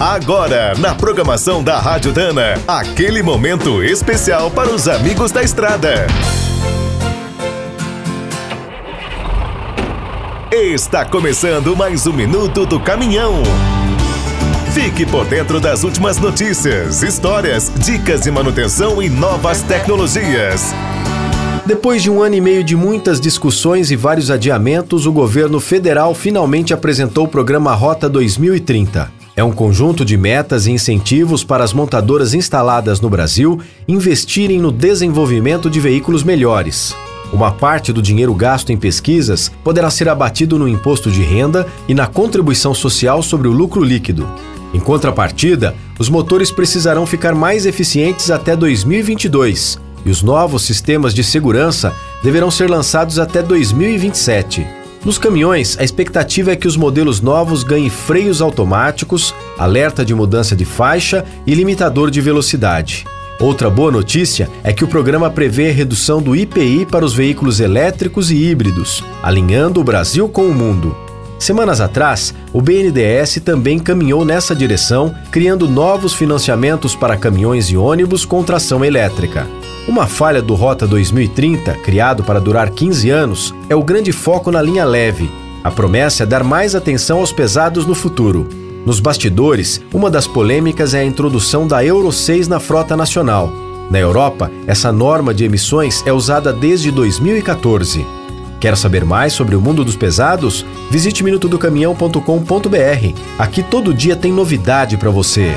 Agora, na programação da Rádio Dana, aquele momento especial para os amigos da estrada. Está começando mais um minuto do caminhão. Fique por dentro das últimas notícias, histórias, dicas de manutenção e novas tecnologias. Depois de um ano e meio de muitas discussões e vários adiamentos, o governo federal finalmente apresentou o programa Rota 2030. É um conjunto de metas e incentivos para as montadoras instaladas no Brasil investirem no desenvolvimento de veículos melhores. Uma parte do dinheiro gasto em pesquisas poderá ser abatido no imposto de renda e na contribuição social sobre o lucro líquido. Em contrapartida, os motores precisarão ficar mais eficientes até 2022 e os novos sistemas de segurança deverão ser lançados até 2027. Nos caminhões, a expectativa é que os modelos novos ganhem freios automáticos, alerta de mudança de faixa e limitador de velocidade. Outra boa notícia é que o programa prevê a redução do IPI para os veículos elétricos e híbridos, alinhando o Brasil com o mundo. Semanas atrás, o BNDES também caminhou nessa direção, criando novos financiamentos para caminhões e ônibus com tração elétrica. Uma falha do Rota 2030, criado para durar 15 anos, é o grande foco na linha leve. A promessa é dar mais atenção aos pesados no futuro. Nos bastidores, uma das polêmicas é a introdução da Euro 6 na frota nacional. Na Europa, essa norma de emissões é usada desde 2014. Quer saber mais sobre o mundo dos pesados? Visite minutodocaminhão.com.br. Aqui todo dia tem novidade para você.